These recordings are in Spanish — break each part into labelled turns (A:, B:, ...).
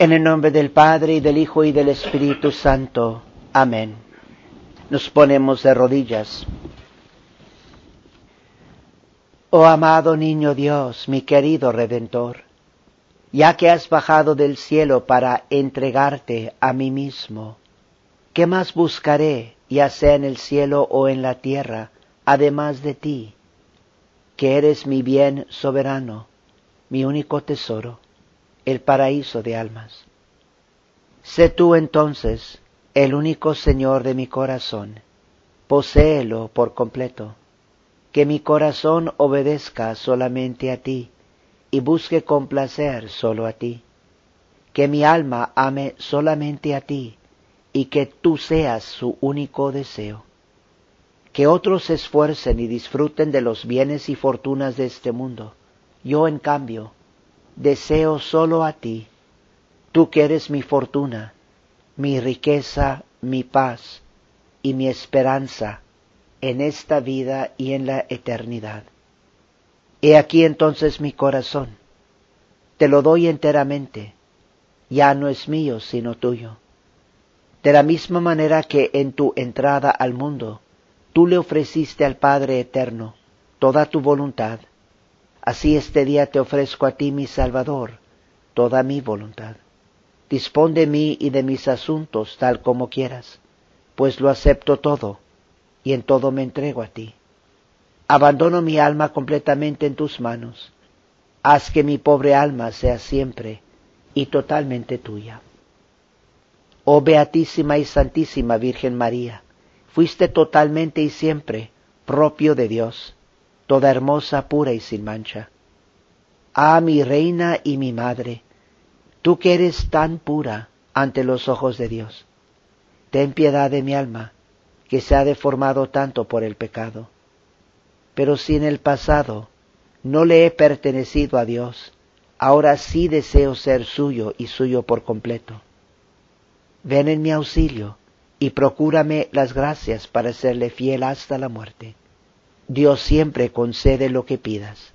A: En el nombre del Padre y del Hijo y del Espíritu Santo. Amén. Nos ponemos de rodillas. Oh amado niño Dios, mi querido Redentor, ya que has bajado del cielo para entregarte a mí mismo, ¿qué más buscaré, ya sea en el cielo o en la tierra, además de ti, que eres mi bien soberano, mi único tesoro? El paraíso de almas. Sé tú entonces el único Señor de mi corazón, poséelo por completo, que mi corazón obedezca solamente a ti y busque complacer solo a ti, que mi alma ame solamente a ti y que tú seas su único deseo. Que otros se esfuercen y disfruten de los bienes y fortunas de este mundo. Yo, en cambio, deseo solo a ti, tú que eres mi fortuna, mi riqueza, mi paz y mi esperanza en esta vida y en la eternidad. He aquí entonces mi corazón, te lo doy enteramente, ya no es mío sino tuyo. De la misma manera que en tu entrada al mundo, tú le ofreciste al Padre Eterno toda tu voluntad, Así este día te ofrezco a ti, mi Salvador, toda mi voluntad. Dispón de mí y de mis asuntos tal como quieras, pues lo acepto todo y en todo me entrego a ti. Abandono mi alma completamente en tus manos. Haz que mi pobre alma sea siempre y totalmente tuya. Oh Beatísima y Santísima Virgen María, fuiste totalmente y siempre propio de Dios toda hermosa, pura y sin mancha. Ah, mi reina y mi madre, tú que eres tan pura ante los ojos de Dios, ten piedad de mi alma, que se ha deformado tanto por el pecado. Pero si en el pasado no le he pertenecido a Dios, ahora sí deseo ser suyo y suyo por completo. Ven en mi auxilio y procúrame las gracias para serle fiel hasta la muerte. Dios siempre concede lo que pidas.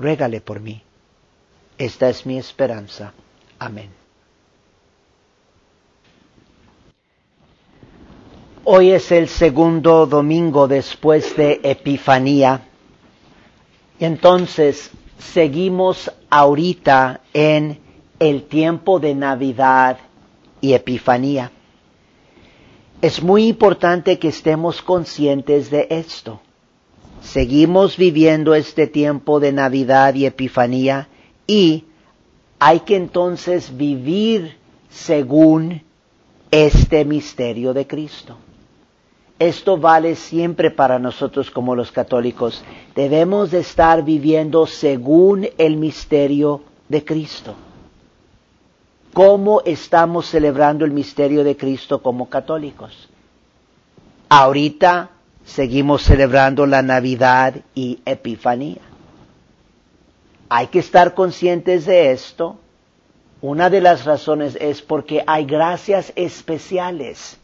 A: Régale por mí. Esta es mi esperanza. Amén. Hoy es el segundo domingo después de Epifanía. Entonces seguimos ahorita en el tiempo de Navidad y Epifanía. Es muy importante que estemos conscientes de esto. Seguimos viviendo este tiempo de Navidad y Epifanía y hay que entonces vivir según este misterio de Cristo. Esto vale siempre para nosotros como los católicos. Debemos de estar viviendo según el misterio de Cristo. ¿Cómo estamos celebrando el misterio de Cristo como católicos? Ahorita seguimos celebrando la Navidad y Epifanía. Hay que estar conscientes de esto. Una de las razones es porque hay gracias especiales,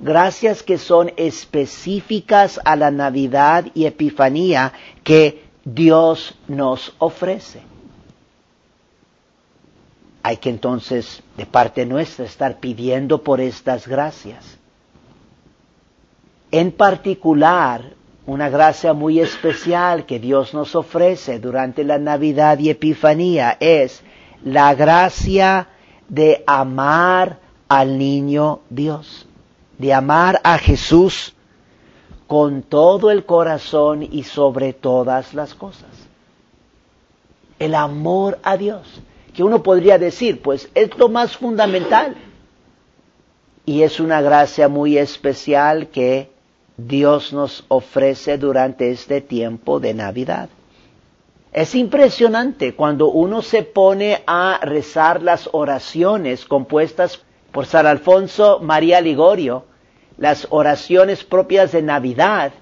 A: gracias que son específicas a la Navidad y Epifanía que Dios nos ofrece. Hay que entonces, de parte nuestra, estar pidiendo por estas gracias. En particular, una gracia muy especial que Dios nos ofrece durante la Navidad y Epifanía es la gracia de amar al niño Dios, de amar a Jesús con todo el corazón y sobre todas las cosas. El amor a Dios, que uno podría decir, pues es lo más fundamental. Y es una gracia muy especial que Dios nos ofrece durante este tiempo de Navidad. Es impresionante cuando uno se pone a rezar las oraciones compuestas por San Alfonso María Ligorio, las oraciones propias de Navidad,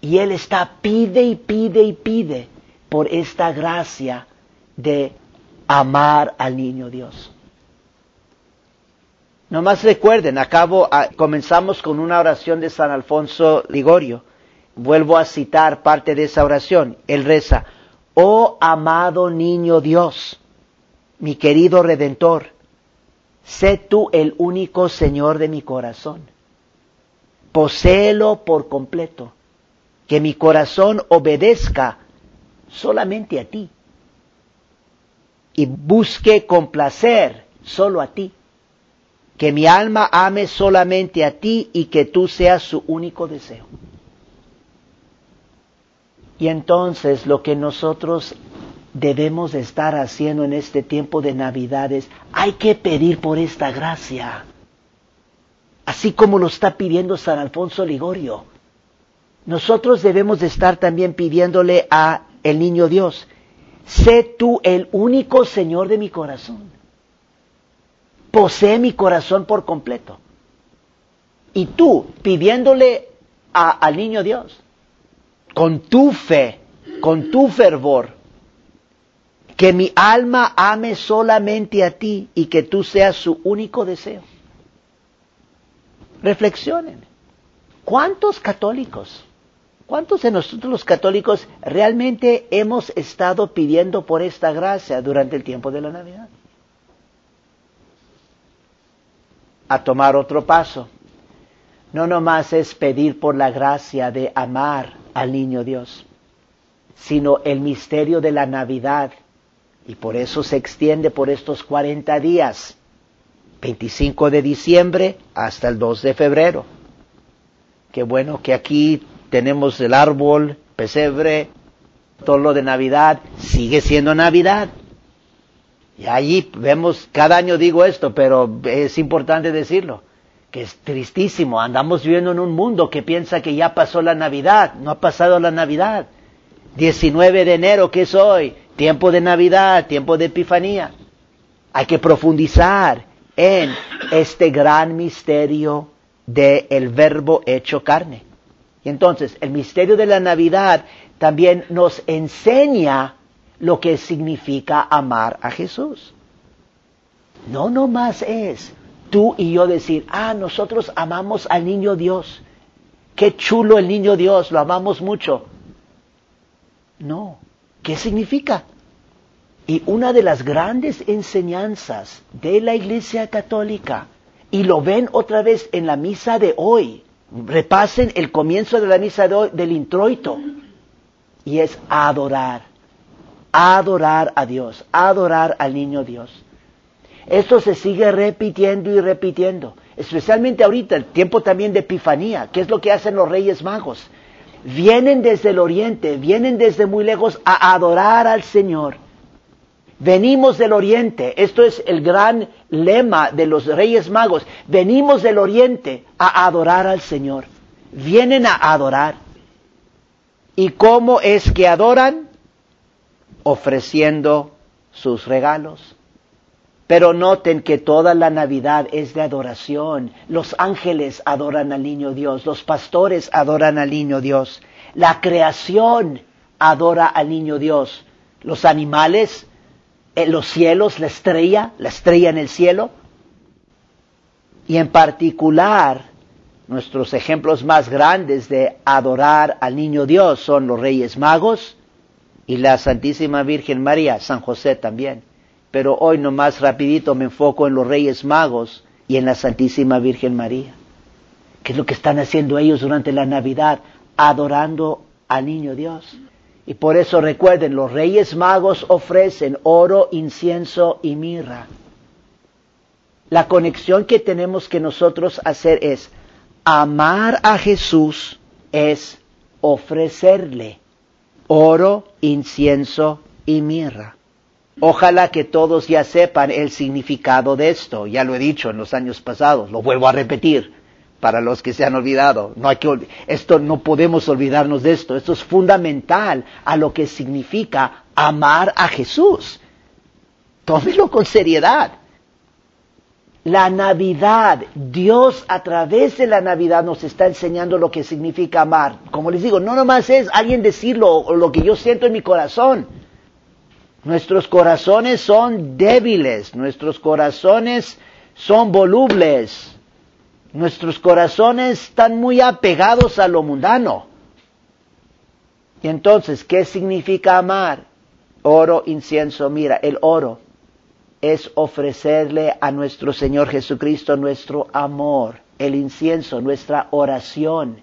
A: y él está pide y pide y pide por esta gracia de amar al niño Dios. Nomás recuerden, acabo, ah, comenzamos con una oración de San Alfonso Ligorio. Vuelvo a citar parte de esa oración. Él reza, oh amado niño Dios, mi querido Redentor, sé tú el único Señor de mi corazón. Poséelo por completo. Que mi corazón obedezca solamente a ti. Y busque complacer solo a ti. Que mi alma ame solamente a ti y que tú seas su único deseo. Y entonces lo que nosotros debemos estar haciendo en este tiempo de Navidades, hay que pedir por esta gracia, así como lo está pidiendo San Alfonso Ligorio. Nosotros debemos de estar también pidiéndole a el niño Dios, sé tú el único Señor de mi corazón. Posee mi corazón por completo. Y tú pidiéndole al niño Dios, con tu fe, con tu fervor, que mi alma ame solamente a ti y que tú seas su único deseo. Reflexionen. ¿Cuántos católicos, cuántos de nosotros los católicos realmente hemos estado pidiendo por esta gracia durante el tiempo de la Navidad? A tomar otro paso. No nomás es pedir por la gracia de amar al niño Dios, sino el misterio de la Navidad y por eso se extiende por estos 40 días, 25 de diciembre hasta el 2 de febrero. Qué bueno que aquí tenemos el árbol, pesebre, todo lo de Navidad, sigue siendo Navidad. Y allí vemos, cada año digo esto, pero es importante decirlo, que es tristísimo. Andamos viviendo en un mundo que piensa que ya pasó la Navidad, no ha pasado la Navidad. 19 de enero, ¿qué es hoy? tiempo de Navidad, tiempo de Epifanía. Hay que profundizar en este gran misterio del el verbo hecho carne. Y entonces, el misterio de la Navidad también nos enseña lo que significa amar a Jesús. No nomás es tú y yo decir, ah, nosotros amamos al niño Dios. Qué chulo el niño Dios, lo amamos mucho. No, ¿Qué significa? Y una de las grandes enseñanzas de la Iglesia Católica, y lo ven otra vez en la misa de hoy, repasen el comienzo de la misa de hoy del introito, y es adorar, adorar a Dios, adorar al niño Dios. Esto se sigue repitiendo y repitiendo, especialmente ahorita, el tiempo también de Epifanía, que es lo que hacen los Reyes Magos vienen desde el oriente, vienen desde muy lejos a adorar al Señor. Venimos del oriente, esto es el gran lema de los reyes magos, venimos del oriente a adorar al Señor. Vienen a adorar. ¿Y cómo es que adoran? Ofreciendo sus regalos, pero noten que toda la Navidad es de adoración. Los ángeles adoran al niño Dios, los pastores adoran al niño Dios, la creación adora al niño Dios, los animales, en los cielos, la estrella, la estrella en el cielo. Y en particular, nuestros ejemplos más grandes de adorar al niño Dios son los Reyes Magos y la Santísima Virgen María, San José también pero hoy nomás rapidito me enfoco en los Reyes Magos y en la Santísima Virgen María. ¿Qué es lo que están haciendo ellos durante la Navidad? Adorando al Niño Dios. Y por eso recuerden, los Reyes Magos ofrecen oro, incienso y mirra. La conexión que tenemos que nosotros hacer es amar a Jesús es ofrecerle oro, incienso y mirra. Ojalá que todos ya sepan el significado de esto. Ya lo he dicho en los años pasados, lo vuelvo a repetir para los que se han olvidado. No hay que, esto no podemos olvidarnos de esto. Esto es fundamental a lo que significa amar a Jesús. Tómelo con seriedad. La Navidad, Dios a través de la Navidad nos está enseñando lo que significa amar. Como les digo, no nomás es alguien decirlo o lo que yo siento en mi corazón. Nuestros corazones son débiles, nuestros corazones son volubles, nuestros corazones están muy apegados a lo mundano. Y entonces, ¿qué significa amar? Oro, incienso, mira, el oro. Es ofrecerle a nuestro Señor Jesucristo nuestro amor, el incienso, nuestra oración,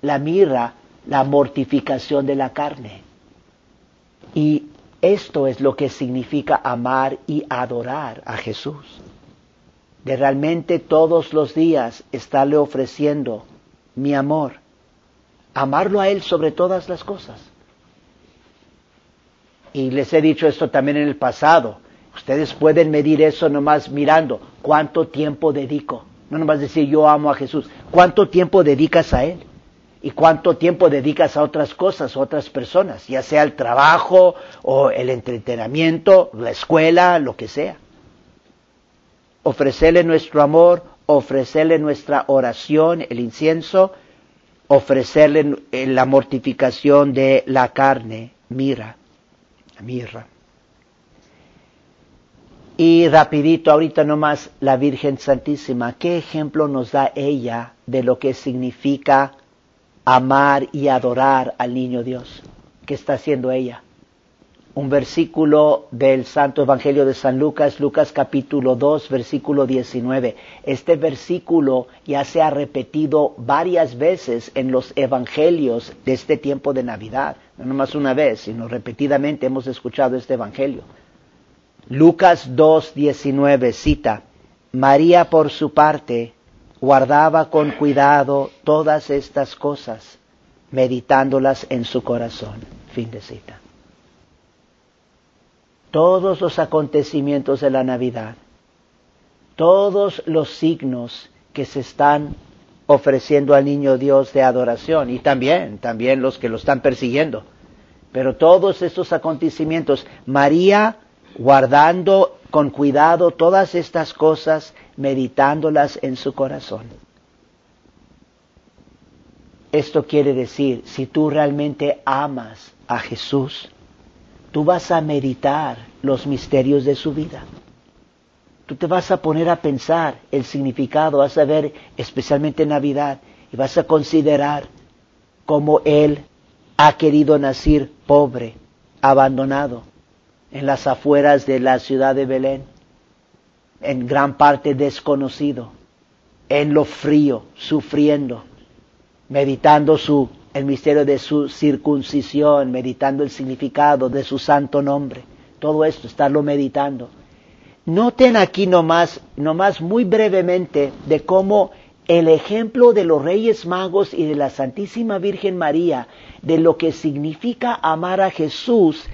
A: la mirra, la mortificación de la carne. Y esto es lo que significa amar y adorar a Jesús. De realmente todos los días estarle ofreciendo mi amor, amarlo a Él sobre todas las cosas. Y les he dicho esto también en el pasado. Ustedes pueden medir eso nomás mirando cuánto tiempo dedico. No nomás decir yo amo a Jesús. ¿Cuánto tiempo dedicas a Él? ¿Y cuánto tiempo dedicas a otras cosas, a otras personas? Ya sea el trabajo o el entretenimiento, la escuela, lo que sea. Ofrecerle nuestro amor, ofrecerle nuestra oración, el incienso, ofrecerle la mortificación de la carne, mira mirra. Y rapidito, ahorita nomás, la Virgen Santísima, ¿qué ejemplo nos da ella de lo que significa amar y adorar al niño Dios? ¿Qué está haciendo ella? un versículo del Santo Evangelio de San Lucas, Lucas capítulo 2, versículo 19. Este versículo ya se ha repetido varias veces en los evangelios de este tiempo de Navidad. No nomás una vez, sino repetidamente hemos escuchado este evangelio. Lucas 2, 19 cita, María por su parte guardaba con cuidado todas estas cosas, meditándolas en su corazón. Fin de cita todos los acontecimientos de la Navidad, todos los signos que se están ofreciendo al niño Dios de adoración y también, también los que lo están persiguiendo. Pero todos estos acontecimientos, María guardando con cuidado todas estas cosas, meditándolas en su corazón. Esto quiere decir, si tú realmente amas a Jesús, tú vas a meditar los misterios de su vida. Tú te vas a poner a pensar el significado, vas a ver especialmente en Navidad y vas a considerar cómo Él ha querido nacer pobre, abandonado, en las afueras de la ciudad de Belén, en gran parte desconocido, en lo frío, sufriendo, meditando su el misterio de su circuncisión, meditando el significado de su santo nombre. Todo esto, estarlo meditando. Noten aquí nomás, nomás muy brevemente de cómo el ejemplo de los Reyes Magos y de la Santísima Virgen María, de lo que significa amar a Jesús,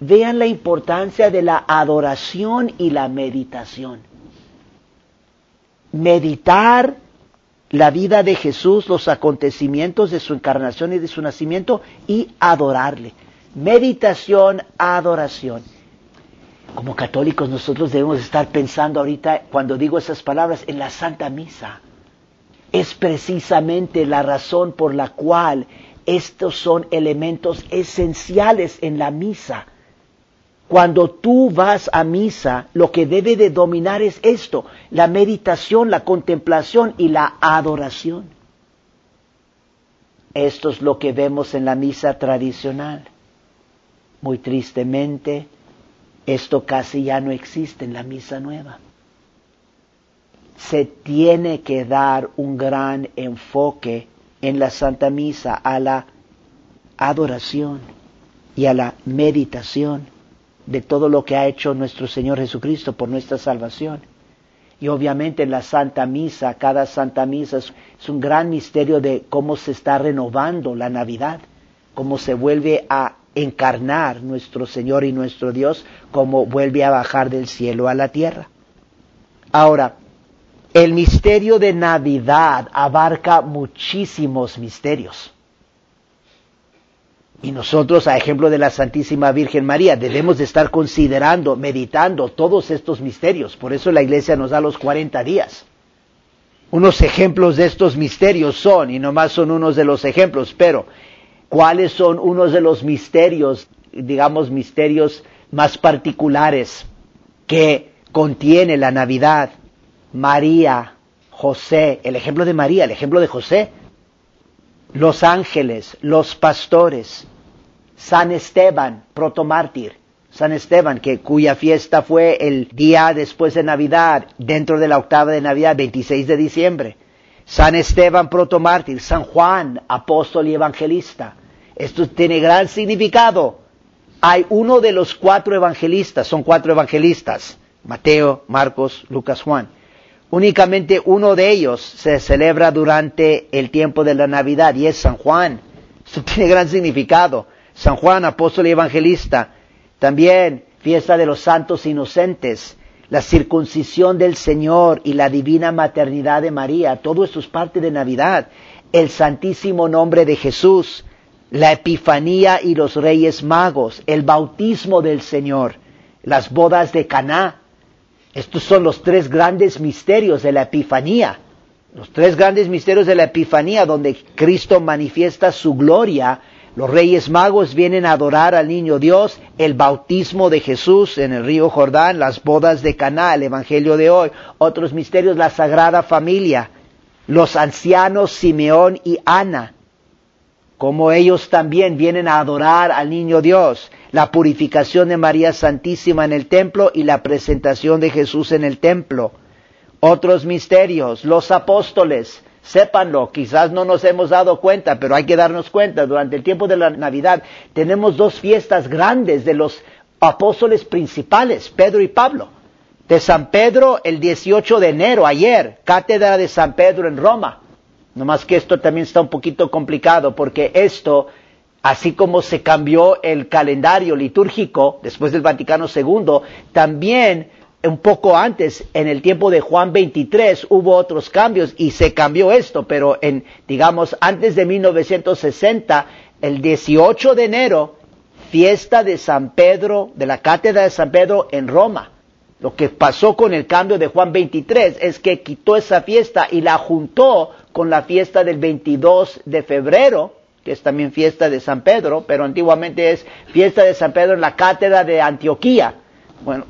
A: vean la importancia de la adoración y la meditación. Meditar la vida de Jesús, los acontecimientos de su encarnación y de su nacimiento y adorarle. Meditación, adoración. Como católicos nosotros debemos estar pensando ahorita, cuando digo esas palabras, en la Santa Misa. Es precisamente la razón por la cual estos son elementos esenciales en la misa cuando tú vas a misa, lo que debe de dominar es esto, la meditación, la contemplación y la adoración. Esto es lo que vemos en la misa tradicional. Muy tristemente, esto casi ya no existe en la misa nueva. Se tiene que dar un gran enfoque en la Santa Misa a la adoración y a la meditación de todo lo que ha hecho nuestro Señor Jesucristo por nuestra salvación. Y obviamente en la Santa Misa, cada Santa Misa es, un gran misterio de cómo se está renovando la Navidad, cómo se vuelve a encarnar nuestro Señor y nuestro Dios, cómo vuelve a bajar del cielo a la tierra. Ahora, el misterio de Navidad abarca muchísimos misterios. Y nosotros, a ejemplo de la Santísima Virgen María, debemos de estar considerando, meditando todos estos misterios. Por eso la Iglesia nos da los 40 días. Unos ejemplos de estos misterios son, y nomás son unos de los ejemplos, pero ¿cuáles son unos de los misterios, digamos, misterios más particulares que contiene la Navidad? María, José, el ejemplo de María, el ejemplo de José, los ángeles, los pastores, San Esteban, protomártir, San Esteban, que, cuya fiesta fue el día después de Navidad, dentro de la octava de Navidad, 26 de diciembre. San Esteban, protomártir, San Juan, apóstol y evangelista. Esto tiene gran significado. Hay uno de los cuatro evangelistas, son cuatro evangelistas, Mateo, Marcos, Lucas, Juan. Únicamente uno de ellos se celebra durante el tiempo de la Navidad y es San Juan. Esto tiene gran significado. San Juan, apóstol y evangelista. También fiesta de los santos inocentes, la circuncisión del Señor y la divina maternidad de María. Todo esto es parte de Navidad. El santísimo nombre de Jesús, la Epifanía y los Reyes Magos, el bautismo del Señor, las bodas de Caná. Estos son los tres grandes misterios de la Epifanía. Los tres grandes misterios de la Epifanía donde Cristo manifiesta su gloria. Los Reyes Magos vienen a adorar al niño Dios, el bautismo de Jesús en el río Jordán, las bodas de Caná, el evangelio de hoy, otros misterios, la Sagrada Familia, los ancianos Simeón y Ana, como ellos también vienen a adorar al niño Dios, la purificación de María Santísima en el templo y la presentación de Jesús en el templo. Otros misterios, los apóstoles, sépanlo, quizás no nos hemos dado cuenta, pero hay que darnos cuenta, durante el tiempo de la Navidad tenemos dos fiestas grandes de los apóstoles principales, Pedro y Pablo. De San Pedro el 18 de enero, ayer, cátedra de San Pedro en Roma. No más que esto también está un poquito complicado porque esto, así como se cambió el calendario litúrgico después del Vaticano II, también un poco antes, en el tiempo de Juan 23, hubo otros cambios y se cambió esto, pero en, digamos, antes de 1960, el 18 de enero, fiesta de San Pedro, de la Cátedra de San Pedro en Roma. Lo que pasó con el cambio de Juan 23 es que quitó esa fiesta y la juntó con la fiesta del 22 de febrero, que es también fiesta de San Pedro, pero antiguamente es fiesta de San Pedro en la cátedra de Antioquía. Bueno,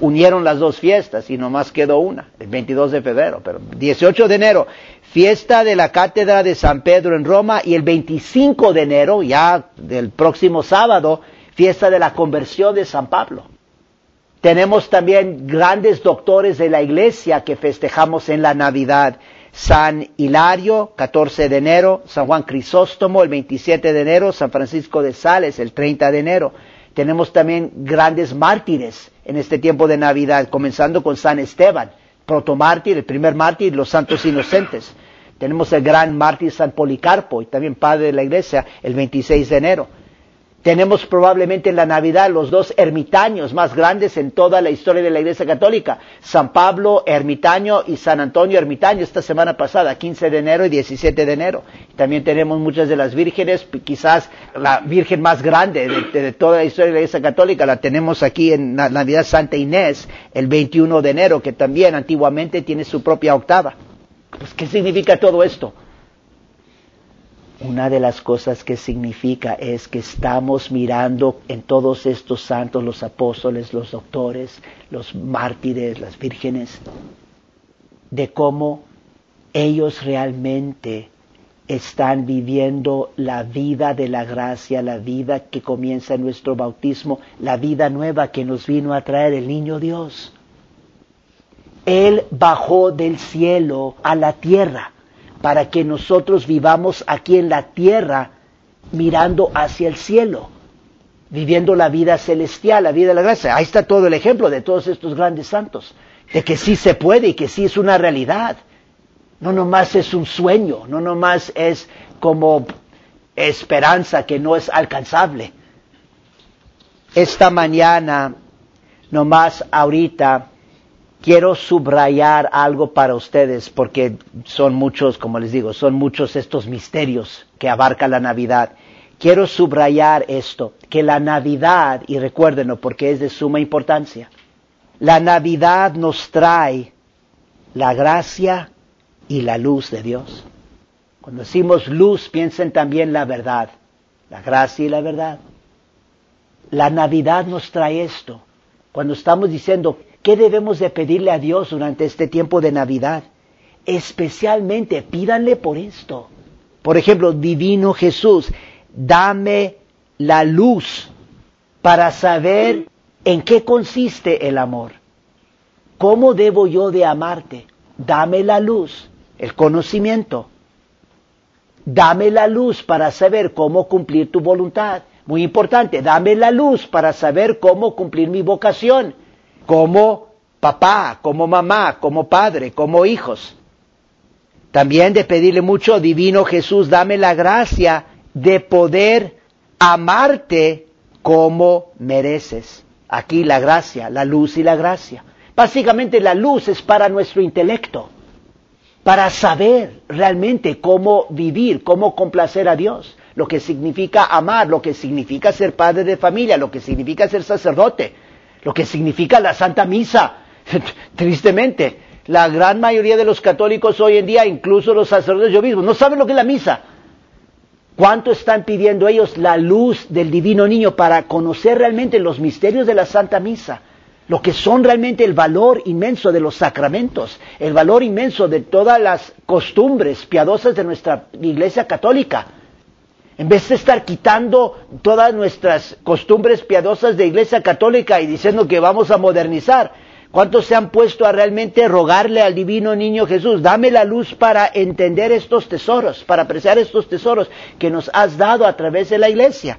A: unieron las dos fiestas y nomás quedó una, el 22 de febrero, pero 18 de enero, fiesta de la cátedra de San Pedro en Roma y el 25 de enero, ya del próximo sábado, fiesta de la conversión de San Pablo. Tenemos también grandes doctores de la iglesia que festejamos en la Navidad. San Hilario, 14 de enero, San Juan Crisóstomo, el 27 de enero, San Francisco de Sales, el 30 de enero. Tenemos también grandes mártires en este tiempo de Navidad, comenzando con San Esteban, protomártir, el primer mártir, los santos inocentes. Tenemos el gran mártir San Policarpo y también padre de la iglesia, el 26 de enero. Tenemos probablemente en la Navidad los dos ermitaños más grandes en toda la historia de la Iglesia Católica, San Pablo ermitaño y San Antonio ermitaño esta semana pasada, 15 de enero y 17 de enero. También tenemos muchas de las vírgenes, quizás la virgen más grande de, toda la historia de la Iglesia Católica la tenemos aquí en la Navidad Santa Inés, el 21 de enero, que también antiguamente tiene su propia octava. Pues, ¿Qué significa todo esto? Una de las cosas que significa es que estamos mirando en todos estos santos, los apóstoles, los doctores, los mártires, las vírgenes, de cómo ellos realmente están viviendo la vida de la gracia, la vida que comienza en nuestro bautismo, la vida nueva que nos vino a traer el niño Dios. Él bajó del cielo a la tierra para que nosotros vivamos aquí en la tierra mirando hacia el cielo, viviendo la vida celestial, la vida de la gracia. Ahí está todo el ejemplo de todos estos grandes santos, de que sí se puede y que sí es una realidad. No nomás es un sueño, no nomás es como esperanza que no es alcanzable. Esta mañana, nomás ahorita, quiero subrayar algo para ustedes porque son muchos, como les digo, son muchos estos misterios que abarca la Navidad. Quiero subrayar esto, que la Navidad, y recuérdenlo porque es de suma importancia, la Navidad nos trae la gracia y la luz de Dios. Cuando decimos luz, piensen también la verdad, la gracia y la verdad. La Navidad nos trae esto. Cuando estamos diciendo, ¿Qué debemos de pedirle a Dios durante este tiempo de Navidad? Especialmente pídanle por esto. Por ejemplo, Divino Jesús, dame la luz para saber en qué consiste el amor. ¿Cómo debo yo de amarte? Dame la luz, el conocimiento. Dame la luz para saber cómo cumplir tu voluntad. Muy importante, dame la luz para saber cómo cumplir mi vocación, como papá, como mamá, como padre, como hijos. También de pedirle mucho, divino Jesús, dame la gracia de poder amarte como mereces. Aquí la gracia, la luz y la gracia. Básicamente la luz es para nuestro intelecto, para saber realmente cómo vivir, cómo complacer a Dios, lo que significa amar, lo que significa ser padre de familia, lo que significa ser sacerdote, lo que significa la Santa Misa. Tristemente, la gran mayoría de los católicos hoy en día, incluso los sacerdotes yo mismo, no saben lo que es la misa. ¿Cuánto están pidiendo ellos la luz del divino niño para conocer realmente los misterios de la Santa Misa? Lo que son realmente el valor inmenso de los sacramentos, el valor inmenso de todas las costumbres piadosas de nuestra Iglesia Católica. En vez de estar quitando todas nuestras costumbres piadosas de Iglesia Católica y diciendo que vamos a modernizar, ¿Cuántos se han puesto a realmente rogarle al divino niño Jesús? Dame la luz para entender estos tesoros, para apreciar estos tesoros que nos has dado a través de la iglesia.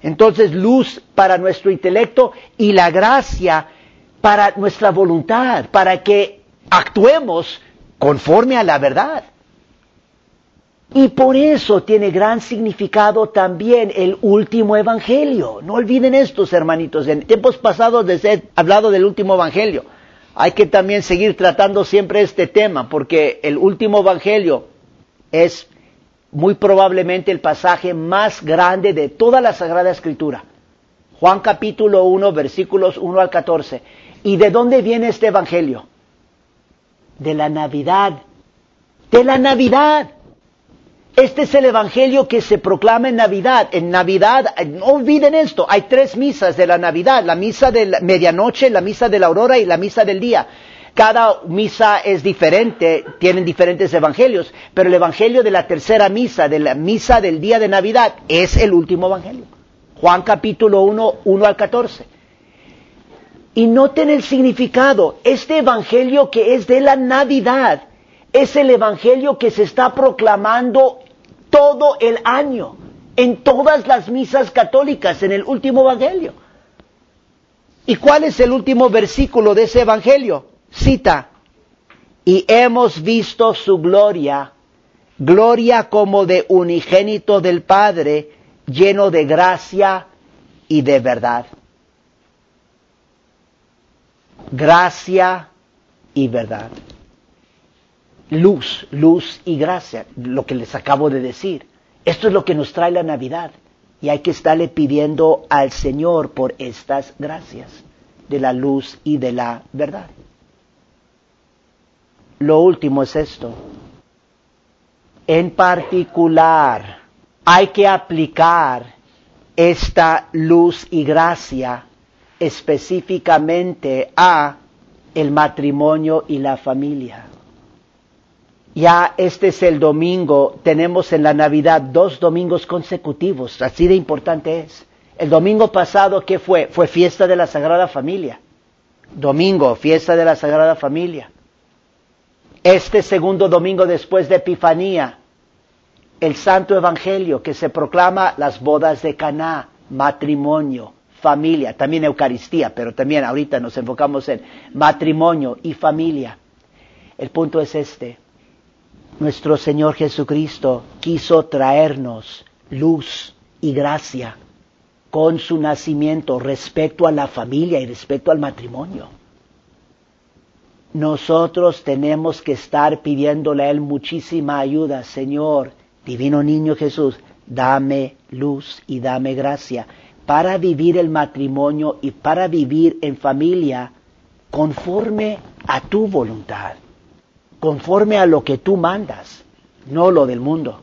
A: Entonces, luz para nuestro intelecto y la gracia para nuestra voluntad, para que actuemos conforme a la verdad. Y por eso tiene gran significado también el último evangelio. No olviden estos, hermanitos. En tiempos pasados les he hablado del último evangelio. Hay que también seguir tratando siempre este tema, porque el último evangelio es muy probablemente el pasaje más grande de toda la Sagrada Escritura. Juan capítulo 1, versículos 1 al 14. ¿Y de dónde viene este evangelio? De la Navidad. De la Navidad. Este es el Evangelio que se proclama en Navidad. En Navidad, no olviden esto, hay tres misas de la Navidad, la misa de medianoche, la misa de la aurora y la misa del día. Cada misa es diferente, tienen diferentes evangelios, pero el evangelio de la tercera misa, de la misa del día de Navidad, es el último evangelio. Juan capítulo 1, 1 al 14. Y noten el significado, este evangelio que es de la Navidad, es el Evangelio que se está proclamando todo el año, en todas las misas católicas, en el último Evangelio. ¿Y cuál es el último versículo de ese Evangelio? Cita, y hemos visto su gloria, gloria como de unigénito del Padre, lleno de gracia y de verdad. Gracia y verdad luz, luz y gracia, lo que les acabo de decir. Esto es lo que nos trae la Navidad y hay que estarle pidiendo al Señor por estas gracias de la luz y de la verdad. Lo último es esto. En particular, hay que aplicar esta luz y gracia específicamente a el matrimonio y la familia. Ya este es el domingo, tenemos en la Navidad dos domingos consecutivos, así de importante es. El domingo pasado, ¿qué fue? Fue fiesta de la Sagrada Familia. Domingo, fiesta de la Sagrada Familia. Este segundo domingo después de Epifanía, el Santo Evangelio que se proclama las bodas de Caná, matrimonio, familia, también Eucaristía, pero también ahorita nos enfocamos en matrimonio y familia. El punto es este nuestro Señor Jesucristo quiso traernos luz y gracia con su nacimiento respecto a la familia y respecto al matrimonio. Nosotros tenemos que estar pidiéndole a Él muchísima ayuda. Señor, Divino Niño Jesús, dame luz y dame gracia para vivir el matrimonio y para vivir en familia conforme a tu voluntad conforme a lo que tú mandas, no lo del mundo.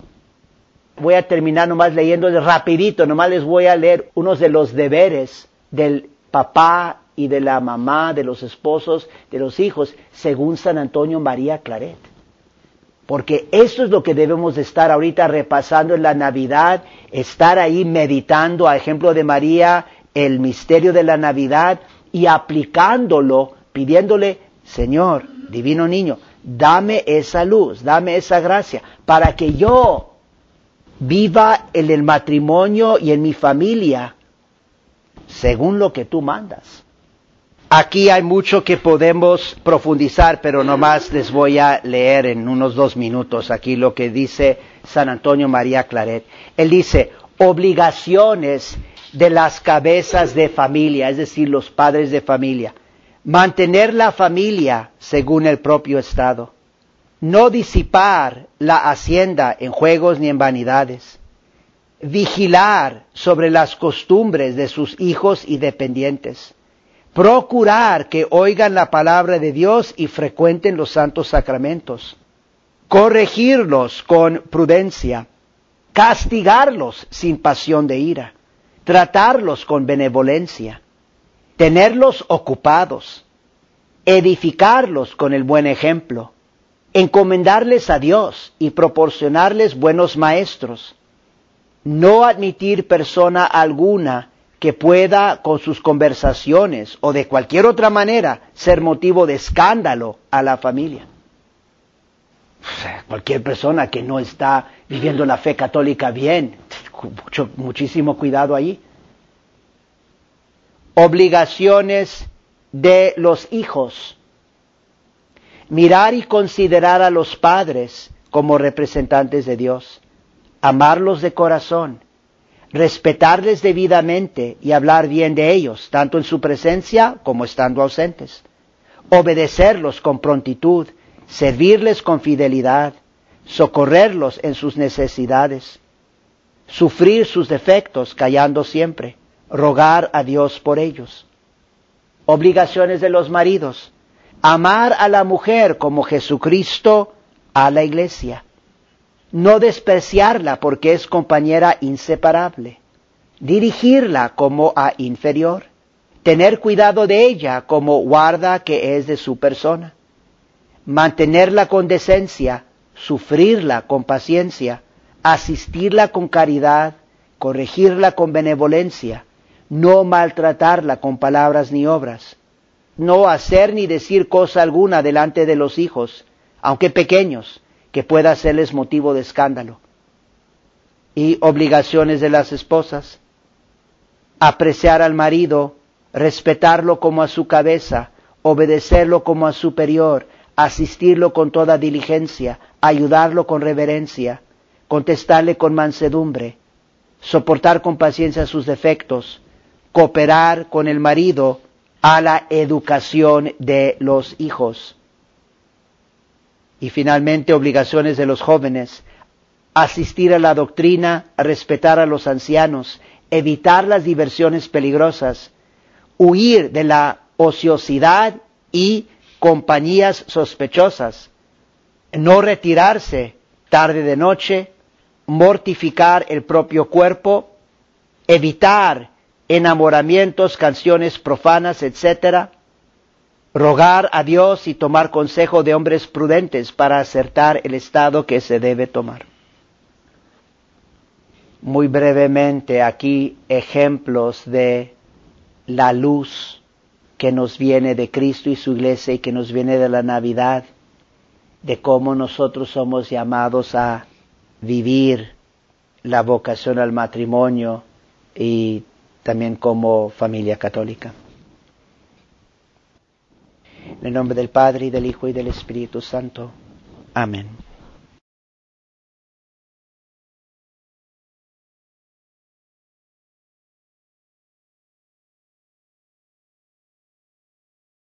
A: Voy a terminar nomás leyendo rapidito, nomás les voy a leer unos de los deberes del papá y de la mamá, de los esposos, de los hijos, según San Antonio María Claret. Porque eso es lo que debemos de estar ahorita repasando en la Navidad, estar ahí meditando, a ejemplo de María, el misterio de la Navidad y aplicándolo, pidiéndole, Señor, divino niño, dame esa luz, dame esa gracia, para que yo viva en el matrimonio y en mi familia según lo que tú mandas. Aquí hay mucho que podemos profundizar, pero nomás les voy a leer en unos dos minutos aquí lo que dice San Antonio María Claret. Él dice, obligaciones de las cabezas de familia, es decir, los padres de familia. Mantener la familia según el propio Estado. No disipar la hacienda en juegos ni en vanidades. Vigilar sobre las costumbres de sus hijos y dependientes. Procurar que oigan la palabra de Dios y frecuenten los santos sacramentos, corregirlos con prudencia, castigarlos sin pasión de ira, tratarlos con benevolencia, tenerlos ocupados, edificarlos con el buen ejemplo, encomendarles a Dios y proporcionarles buenos maestros, no admitir persona alguna que pueda con sus conversaciones o de cualquier otra manera ser motivo de escándalo a la familia. cualquier persona que no está viviendo la fe católica bien, mucho, muchísimo cuidado ahí. Obligaciones de los hijos. Mirar y considerar a los padres como representantes de Dios. Amarlos de corazón respetarles debidamente y hablar bien de ellos, tanto en su presencia como estando ausentes. Obedecerlos con prontitud, servirles con fidelidad, socorrerlos en sus necesidades, sufrir sus defectos callando siempre, rogar a Dios por ellos. Obligaciones de los maridos, amar a la mujer como Jesucristo a la iglesia, no despreciarla porque es compañera inseparable, dirigirla como a inferior, tener cuidado de ella como guarda que es de su persona, mantenerla con decencia, sufrirla con paciencia, asistirla con caridad, corregirla con benevolencia, no maltratarla con palabras ni obras, no hacer ni decir cosa alguna delante de los hijos, aunque pequeños, que pueda hacerles motivo de escándalo. Y obligaciones de las esposas. Apreciar al marido, respetarlo como a su cabeza, obedecerlo como a superior, asistirlo con toda diligencia, ayudarlo con reverencia, contestarle con mansedumbre, soportar con paciencia sus defectos, cooperar con el marido a la educación de los hijos. Y finalmente obligaciones de los jóvenes, asistir a la doctrina, respetar a los ancianos, evitar las diversiones peligrosas, huir de la ociosidad y compañías sospechosas, no retirarse tarde de noche, mortificar el propio cuerpo, evitar enamoramientos, canciones profanas, etcétera, rogar a Dios y tomar consejo de hombres prudentes para acertar el estado que se debe tomar. Muy brevemente aquí ejemplos de la luz que nos viene de Cristo y su iglesia y que nos viene de la Navidad, de cómo nosotros somos llamados a vivir la vocación al matrimonio y también como familia católica. En el nombre del Padre, y del Hijo, y del Espíritu Santo. Amén.